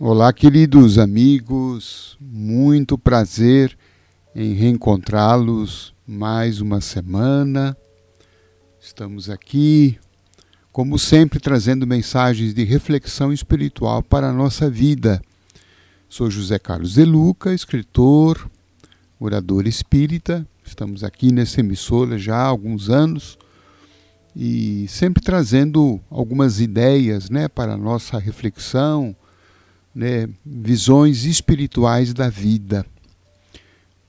Olá, queridos amigos, muito prazer em reencontrá-los mais uma semana. Estamos aqui, como sempre, trazendo mensagens de reflexão espiritual para a nossa vida. Sou José Carlos De Luca, escritor, orador espírita. Estamos aqui nessa emissora já há alguns anos e sempre trazendo algumas ideias né, para a nossa reflexão né, visões espirituais da vida.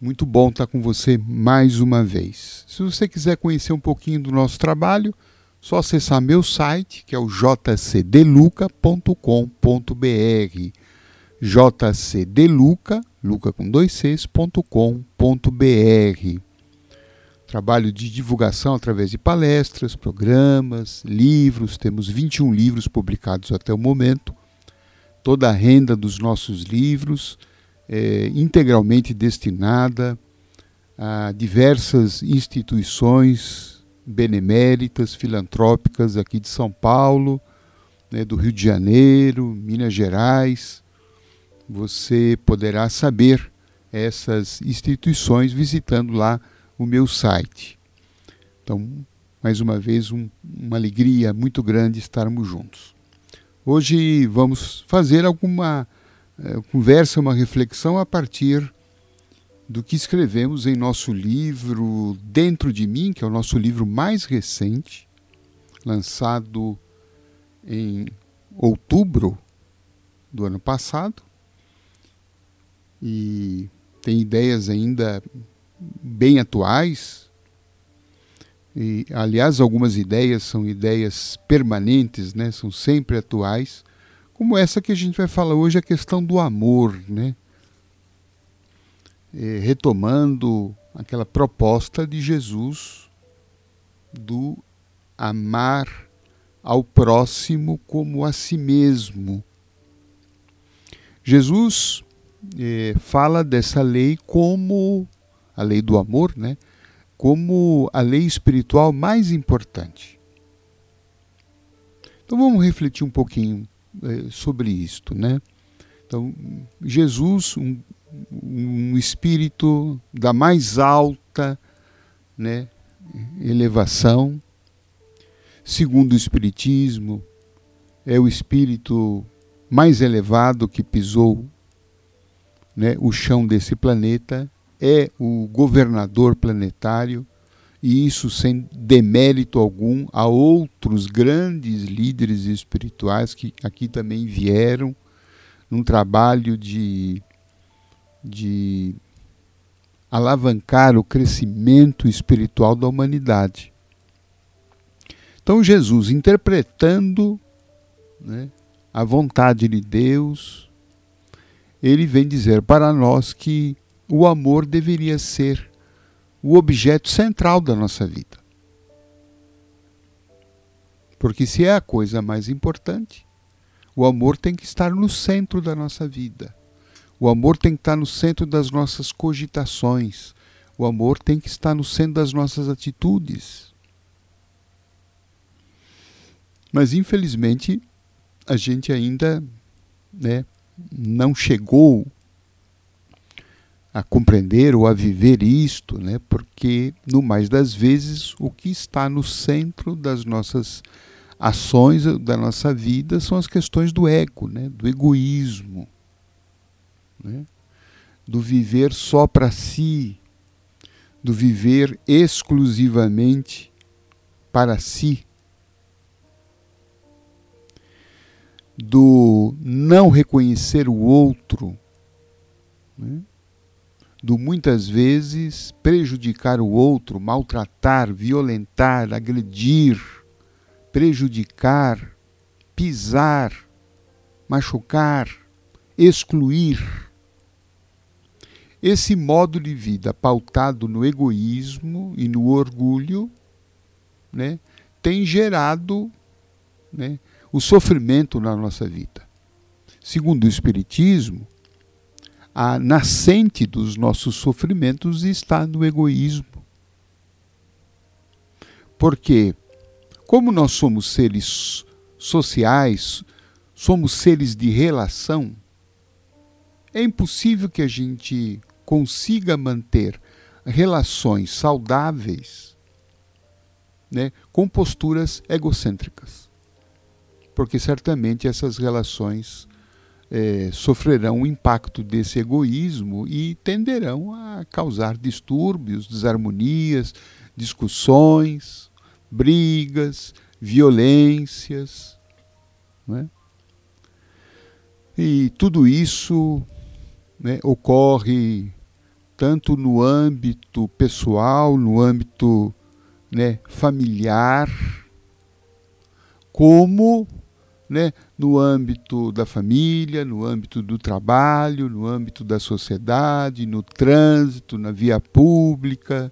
Muito bom estar com você mais uma vez. Se você quiser conhecer um pouquinho do nosso trabalho, só acessar meu site, que é o jcdeluca.com.br. jcdeluca, luca com dois cs.com.br. Trabalho de divulgação através de palestras, programas, livros, temos 21 livros publicados até o momento toda a renda dos nossos livros é integralmente destinada a diversas instituições beneméritas, filantrópicas aqui de São Paulo, né, do Rio de Janeiro, Minas Gerais. Você poderá saber essas instituições visitando lá o meu site. Então, mais uma vez, um, uma alegria muito grande estarmos juntos. Hoje vamos fazer alguma é, conversa, uma reflexão a partir do que escrevemos em nosso livro Dentro de Mim, que é o nosso livro mais recente, lançado em outubro do ano passado. E tem ideias ainda bem atuais e, aliás, algumas ideias são ideias permanentes, né? são sempre atuais, como essa que a gente vai falar hoje, a questão do amor, né? É, retomando aquela proposta de Jesus do amar ao próximo como a si mesmo. Jesus é, fala dessa lei como a lei do amor, né? Como a lei espiritual mais importante. Então vamos refletir um pouquinho é, sobre isto, né? Então, Jesus, um, um espírito da mais alta né, elevação, segundo o Espiritismo, é o espírito mais elevado que pisou né, o chão desse planeta é o governador planetário, e isso sem demérito algum a outros grandes líderes espirituais que aqui também vieram num trabalho de, de alavancar o crescimento espiritual da humanidade. Então, Jesus, interpretando né, a vontade de Deus, ele vem dizer para nós que o amor deveria ser o objeto central da nossa vida. Porque se é a coisa mais importante, o amor tem que estar no centro da nossa vida. O amor tem que estar no centro das nossas cogitações. O amor tem que estar no centro das nossas atitudes. Mas infelizmente a gente ainda né, não chegou a compreender ou a viver isto, né? porque no mais das vezes o que está no centro das nossas ações, da nossa vida, são as questões do ego, né? do egoísmo, né? do viver só para si, do viver exclusivamente para si, do não reconhecer o outro. Né? Do muitas vezes prejudicar o outro, maltratar, violentar, agredir, prejudicar, pisar, machucar, excluir. Esse modo de vida pautado no egoísmo e no orgulho né, tem gerado né, o sofrimento na nossa vida. Segundo o Espiritismo, a nascente dos nossos sofrimentos está no egoísmo. Porque, como nós somos seres sociais, somos seres de relação, É impossível que a gente consiga manter relações saudáveis né, com posturas egocêntricas. Porque certamente essas relações é, sofrerão o impacto desse egoísmo e tenderão a causar distúrbios, desarmonias, discussões, brigas, violências. Né? E tudo isso né, ocorre tanto no âmbito pessoal, no âmbito né, familiar, como né, no âmbito da família, no âmbito do trabalho, no âmbito da sociedade, no trânsito, na via pública,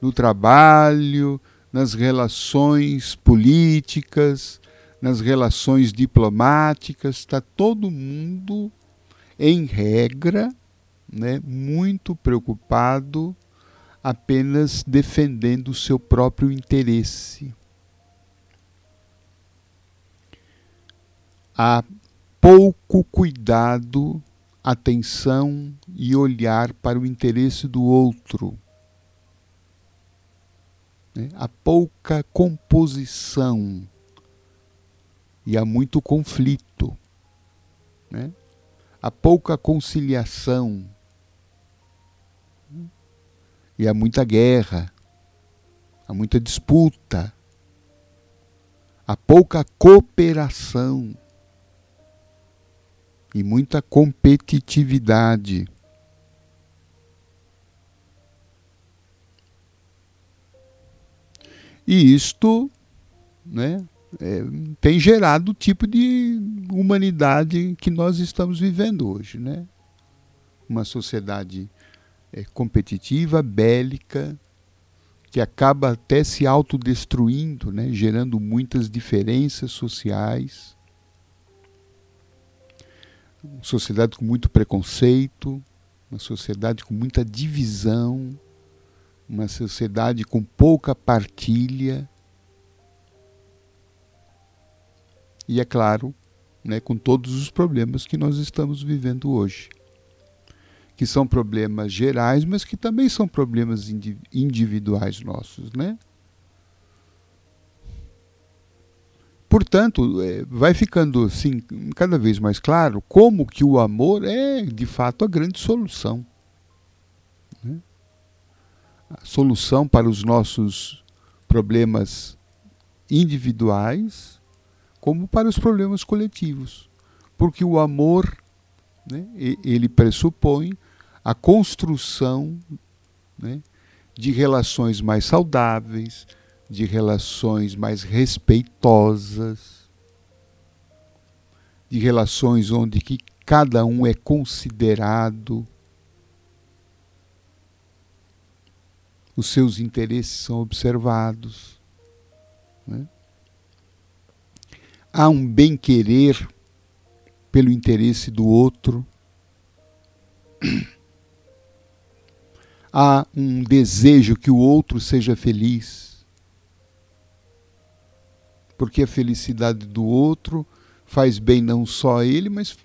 no trabalho, nas relações políticas, nas relações diplomáticas, está todo mundo, em regra, né, muito preocupado apenas defendendo o seu próprio interesse. Há pouco cuidado, atenção e olhar para o interesse do outro. Né? Há pouca composição e há muito conflito. Né? Há pouca conciliação e há muita guerra, há muita disputa, há pouca cooperação e muita competitividade. E isto né, é, tem gerado o tipo de humanidade que nós estamos vivendo hoje. Né? Uma sociedade é, competitiva, bélica, que acaba até se autodestruindo, né, gerando muitas diferenças sociais. Uma sociedade com muito preconceito, uma sociedade com muita divisão, uma sociedade com pouca partilha. E é claro, né, com todos os problemas que nós estamos vivendo hoje que são problemas gerais, mas que também são problemas individuais nossos, né? Portanto, é, vai ficando assim cada vez mais claro como que o amor é de fato a grande solução. Né? A solução para os nossos problemas individuais, como para os problemas coletivos. Porque o amor, né, ele pressupõe a construção né, de relações mais saudáveis, de relações mais respeitosas, de relações onde que cada um é considerado, os seus interesses são observados. Né? Há um bem-querer pelo interesse do outro há um desejo que o outro seja feliz. Porque a felicidade do outro faz bem não só a ele, mas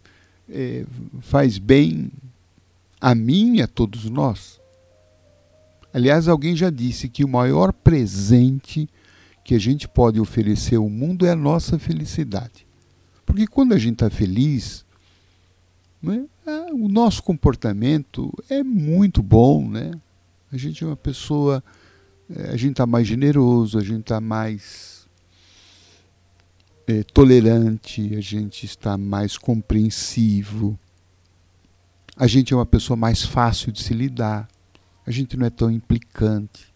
é, faz bem a mim e a todos nós. Aliás, alguém já disse que o maior presente que a gente pode oferecer ao mundo é a nossa felicidade. Porque quando a gente está feliz, né? O nosso comportamento é muito bom, né? A gente é uma pessoa, é, a gente está mais generoso, a gente está mais é, tolerante, a gente está mais compreensivo, a gente é uma pessoa mais fácil de se lidar, a gente não é tão implicante,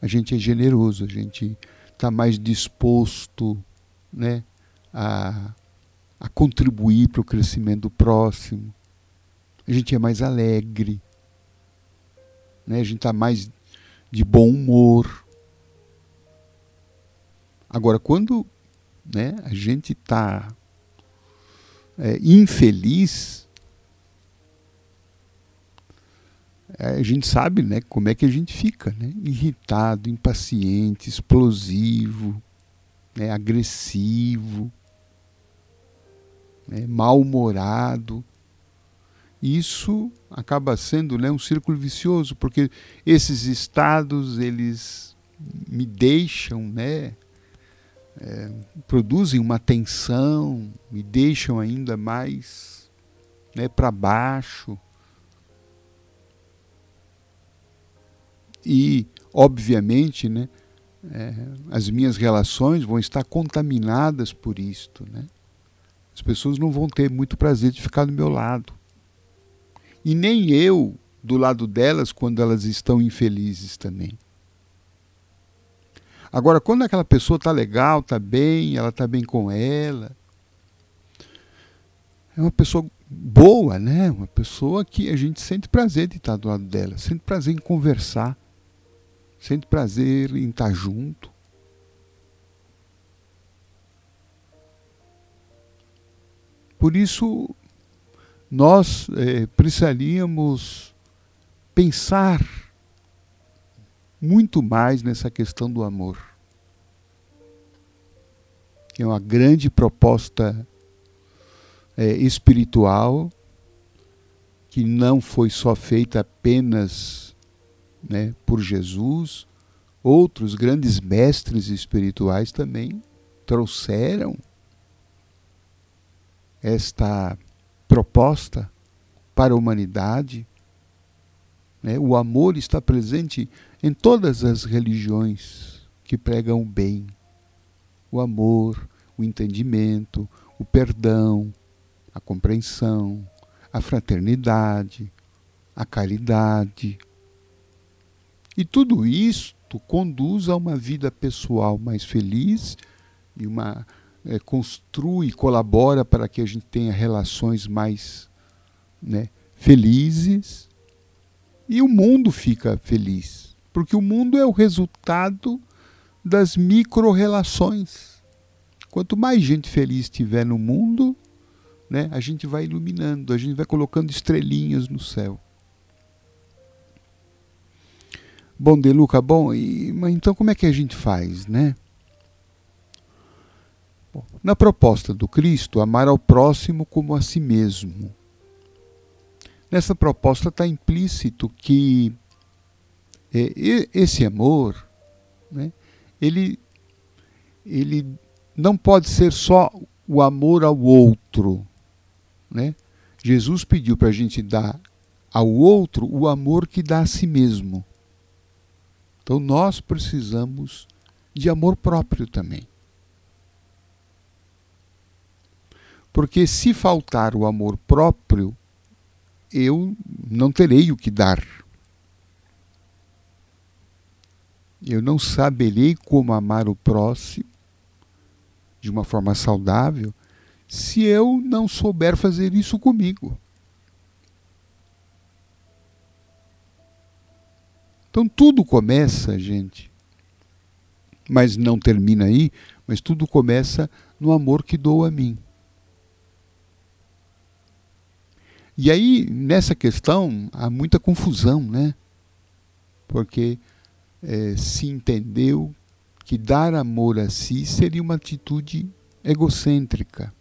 a gente é generoso, a gente está mais disposto, né, a a contribuir para o crescimento do próximo. A gente é mais alegre, né? a gente está mais de bom humor. Agora, quando né, a gente está é, infeliz, é, a gente sabe né, como é que a gente fica, né? irritado, impaciente, explosivo, né, agressivo. né, mal-humorado. Isso acaba sendo né, um círculo vicioso, porque esses estados eles me deixam, né, é, produzem uma tensão, me deixam ainda mais né, para baixo. E, obviamente, né, é, as minhas relações vão estar contaminadas por isto. Né? As pessoas não vão ter muito prazer de ficar do meu lado. E nem eu do lado delas quando elas estão infelizes também. Agora, quando aquela pessoa está legal, está bem, ela está bem com ela, é uma pessoa boa, né? Uma pessoa que a gente sente prazer de estar do lado dela, sente prazer em conversar, sente prazer em estar junto. Por isso, nós é, precisaríamos pensar muito mais nessa questão do amor. É uma grande proposta é, espiritual que não foi só feita apenas né, por Jesus, outros grandes mestres espirituais também trouxeram esta proposta para a humanidade. Né? O amor está presente em todas as religiões que pregam o bem. O amor, o entendimento, o perdão, a compreensão, a fraternidade, a caridade. E tudo isto conduz a uma vida pessoal mais feliz e uma é, construi, colabora para que a gente tenha relações mais né, felizes e o mundo fica feliz, porque o mundo é o resultado das micro-relações. Quanto mais gente feliz tiver no mundo, né, a gente vai iluminando, a gente vai colocando estrelinhas no céu. Bom, Deluca, bom, e, mas então como é que a gente faz, né? Na proposta do Cristo, amar ao próximo como a si mesmo. Nessa proposta está implícito que é, esse amor, né, ele, ele não pode ser só o amor ao outro. Né? Jesus pediu para a gente dar ao outro o amor que dá a si mesmo. Então nós precisamos de amor próprio também. Porque se faltar o amor próprio, eu não terei o que dar. Eu não saberei como amar o próximo de uma forma saudável se eu não souber fazer isso comigo. Então tudo começa, gente, mas não termina aí, mas tudo começa no amor que dou a mim. E aí, nessa questão, há muita confusão, né? Porque é, se entendeu que dar amor a si seria uma atitude egocêntrica,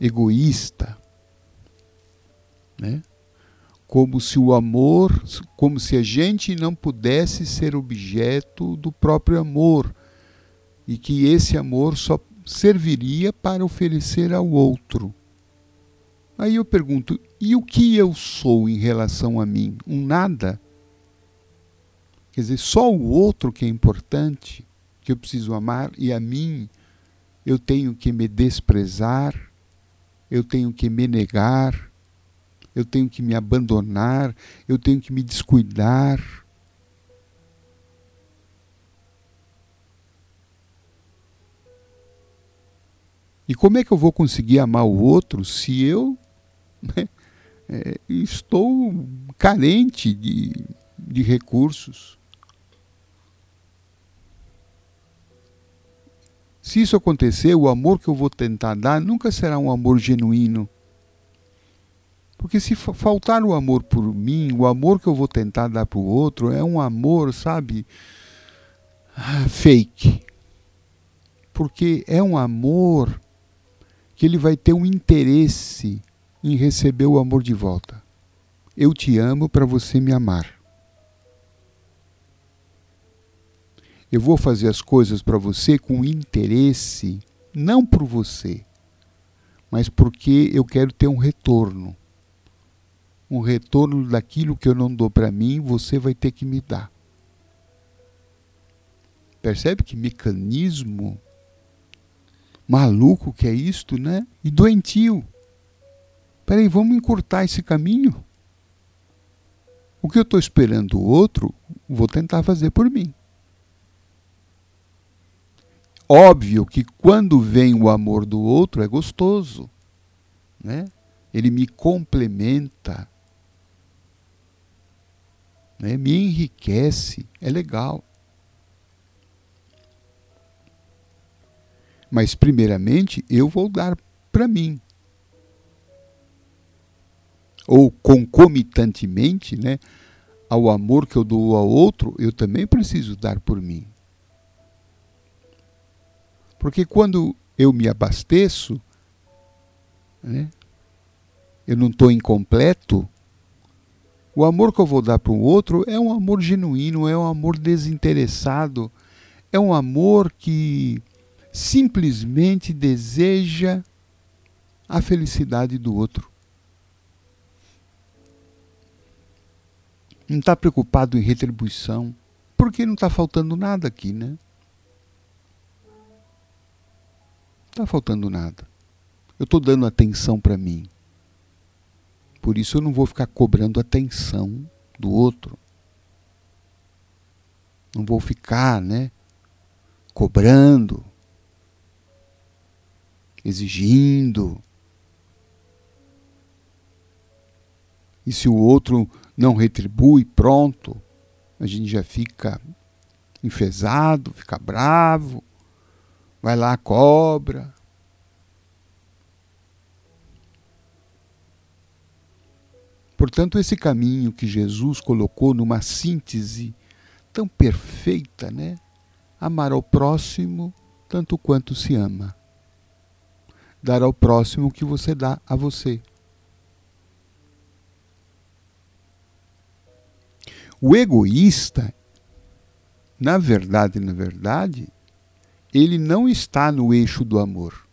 egoísta, né? como se o amor, como se a gente não pudesse ser objeto do próprio amor e que esse amor só serviria para oferecer ao outro. Aí eu pergunto: e o que eu sou em relação a mim? Um nada? Quer dizer, só o outro que é importante, que eu preciso amar, e a mim eu tenho que me desprezar, eu tenho que me negar eu tenho que me abandonar, eu tenho que me descuidar. E como é que eu vou conseguir amar o outro se eu né, é, estou carente de, de recursos? Se isso acontecer, o amor que eu vou tentar dar nunca será um amor genuíno. Porque se faltar o amor por mim, o amor que eu vou tentar dar para o outro é um amor, sabe, ah, fake. Porque é um amor que ele vai ter um interesse em receber o amor de volta. Eu te amo para você me amar. Eu vou fazer as coisas para você com interesse, não por você, mas porque eu quero ter um retorno. Um retorno daquilo que eu não dou para mim, você vai ter que me dar. Percebe que mecanismo maluco que é isto, né? E doentio. Peraí, vamos encurtar esse caminho? O que eu estou esperando o outro, vou tentar fazer por mim. Óbvio que quando vem o amor do outro é gostoso, né? Ele me complementa, né? me enriquece, é legal. Mas primeiramente eu vou dar para mim. Ou concomitantemente, né, ao amor que eu dou ao outro, eu também preciso dar por mim. Porque quando eu me abasteço, né, eu não estou incompleto, o amor que eu vou dar para o outro é um amor genuíno, é um amor desinteressado, é um amor que simplesmente deseja a felicidade do outro. Não está preocupado em retribuição, porque não está faltando nada aqui, né? Está faltando nada. Eu estou dando atenção para mim. Por isso eu não vou ficar cobrando atenção do outro. Não vou ficar, né, cobrando, exigindo. E se o outro não retribui, pronto, a gente já fica enfesado, fica bravo vai lá, cobra. Portanto, esse caminho que Jesus colocou numa síntese tão perfeita, né? Amar ao próximo tanto quanto se ama. Dar ao próximo o que você dá a você. O egoísta, na verdade, na verdade, ele não está no eixo do amor.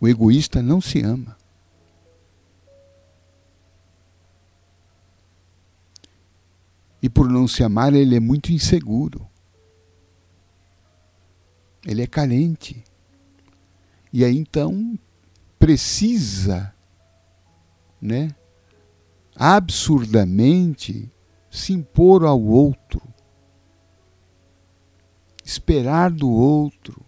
O egoísta não se ama. E por não se amar, ele é muito inseguro. Ele é carente. E aí então precisa, né, absurdamente se impor ao outro, esperar do outro.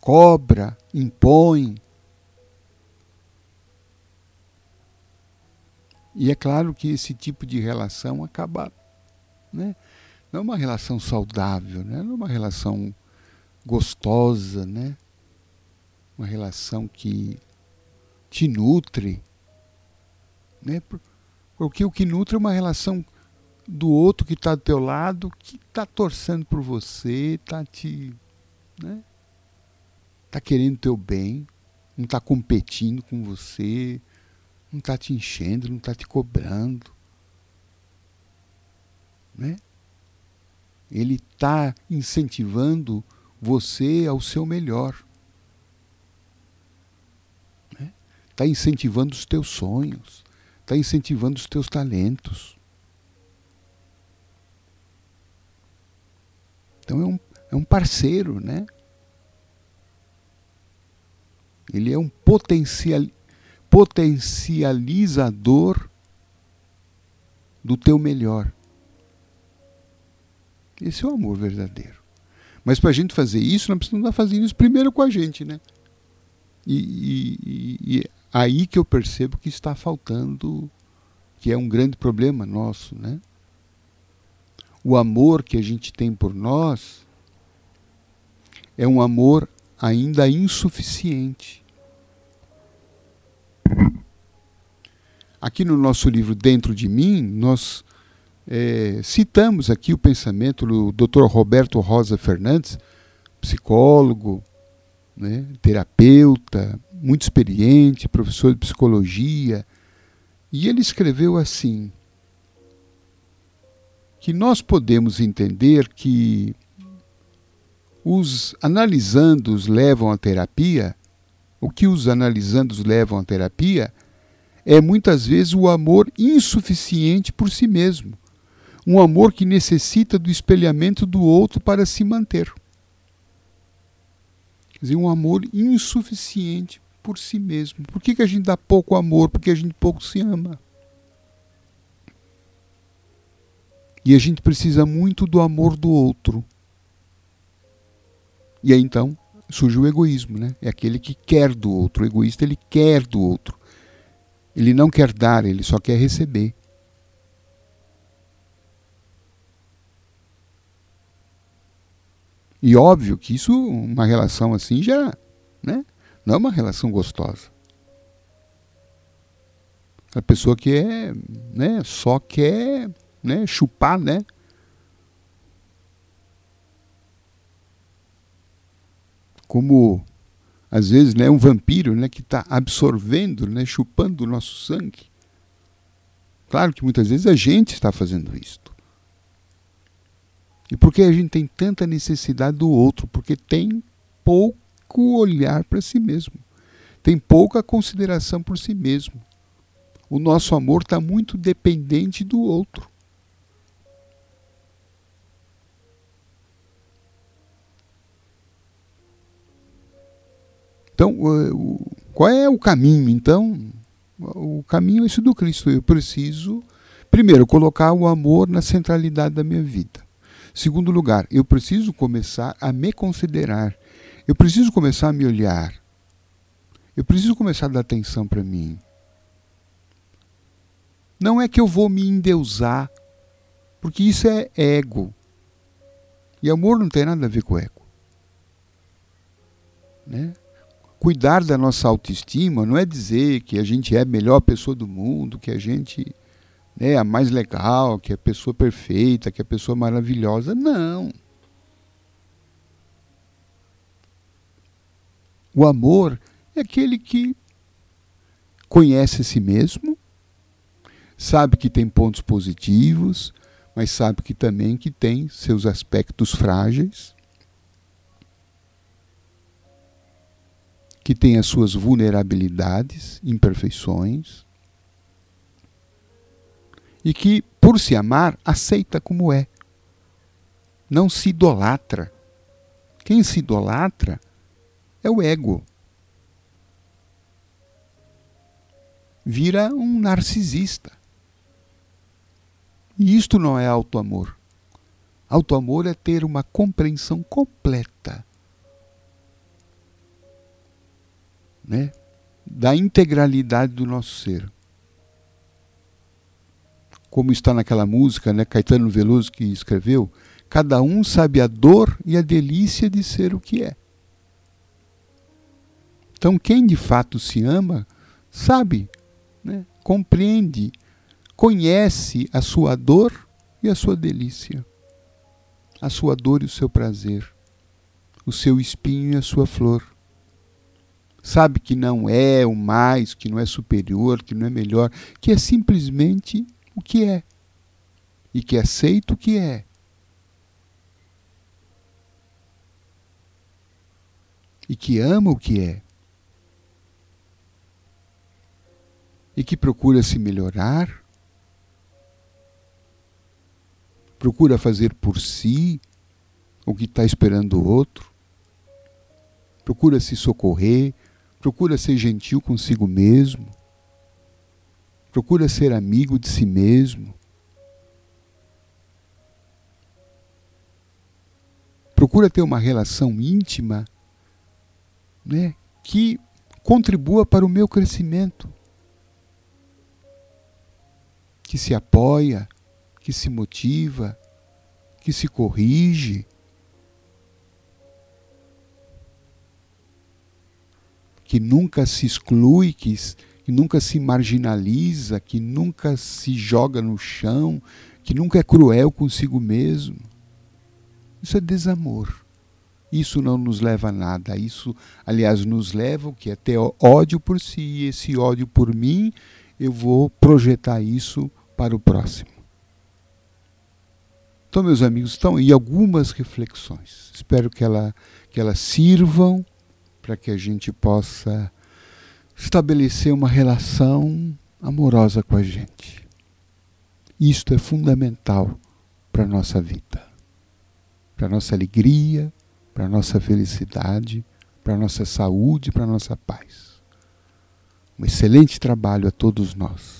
Cobra, impõe. E é claro que esse tipo de relação acaba, né? Não é uma relação saudável, né? não é uma relação gostosa, né? Uma relação que te nutre. Né? Porque o que nutre é uma relação do outro que está do teu lado, que está torcendo por você, está te. Né? Está querendo teu bem, não está competindo com você, não está te enchendo, não está te cobrando. Né? Ele está incentivando você ao seu melhor. Está incentivando os teus sonhos, está incentivando os teus talentos. Então é um, é um parceiro, né? Ele é um potencial, potencializador do teu melhor. Esse é o amor verdadeiro. Mas para a gente fazer isso, nós precisamos estar fazendo isso primeiro com a gente, né? E, e, e, aí que eu percebo que está faltando, que é um grande problema nosso, né? O amor que a gente tem por nós é um amor ainda insuficiente. aqui no nosso livro Dentro de Mim, nós é, citamos aqui o pensamento do Dr. Roberto Rosa Fernandes, psicólogo, né, terapeuta, muito experiente, professor de psicologia, e ele escreveu assim: que nós podemos entender que os analisandos levam à terapia, o que os analisandos levam à terapia é muitas vezes o amor insuficiente por si mesmo, um amor que necessita do espelhamento do outro para se manter. Quer dizer, um amor insuficiente por si mesmo. Por que, que a gente dá pouco amor? Porque a gente pouco se ama. E a gente precisa muito do amor do outro. E aí então surge o egoísmo, né? É aquele que quer do outro. O egoísta ele quer do outro. Ele não quer dar, ele só quer receber. E óbvio que isso, uma relação assim já, né? Não é uma relação gostosa. A pessoa que é, né, só quer, né, chupar, né? Como às vezes, né, um vampiro, né, que está absorvendo, né, chupando o nosso sangue. Claro que muitas vezes a gente está fazendo isto. E por que a gente tem tanta necessidade do outro? Porque tem pouco olhar para si mesmo. Tem pouca consideração por si mesmo. O nosso amor está muito dependente do outro. Então, qual é o caminho? Então, o caminho é esse do Cristo. Eu preciso, primeiro, colocar o amor na centralidade da minha vida. Segundo lugar, eu preciso começar a me considerar. Eu preciso começar a me olhar. Eu preciso começar a dar atenção para mim. Não é que eu vou me endeusar, porque isso é ego. E amor não tem nada a ver com ego. Né? Cuidar da nossa autoestima não é dizer que a gente é a melhor pessoa do mundo, que a gente né, a mais legal, que é a pessoa perfeita, que é a pessoa maravilhosa. Não. O amor é aquele que conhece a si mesmo, sabe que tem pontos positivos, mas sabe que também que tem seus aspectos frágeis, que tem as suas vulnerabilidades, imperfeições e que, por se amar, aceita como é. Não se idolatra. Quem se idolatra é o ego. Vira um narcisista. E isto não é auto-amor. Auto-amor é ter uma compreensão completa né, da integralidade do nosso ser como está naquela música, né, Caetano Veloso que escreveu, cada um sabe a dor e a delícia de ser o que é. Então, quem de fato se ama, sabe, né, compreende, conhece a sua dor e a sua delícia, a sua dor e o seu prazer, o seu espinho e a sua flor. Sabe que não é o mais, que não é superior, que não é melhor, que é simplesmente o que é e que aceita o que é. E que ama o que é. E que procura se melhorar, procura fazer por si o que está esperando o outro, procura se socorrer, procura ser gentil consigo mesmo, procura ser amigo de si mesmo. Procura ter uma relação íntima né, que contribua para o meu crescimento, que se apoia, que se motiva, que se corrige. Que nunca se exclui, que, que nunca se marginaliza, que nunca se joga no chão, que nunca é cruel consigo mesmo. Isso é desamor. Isso não nos leva a nada. Isso, aliás, nos leva o que é ter ódio por si. E esse ódio por mim, eu vou projetar isso para o próximo. Então, meus amigos, estão aí algumas reflexões. Espero que, ela, que elas sirvam para que a gente possa estabelecer uma relação amorosa com a gente. Isto é fundamental para a nossa vida, para a nossa alegria, para a nossa felicidade, para a nossa saúde, para a nossa paz. Um excelente trabalho a todos nós.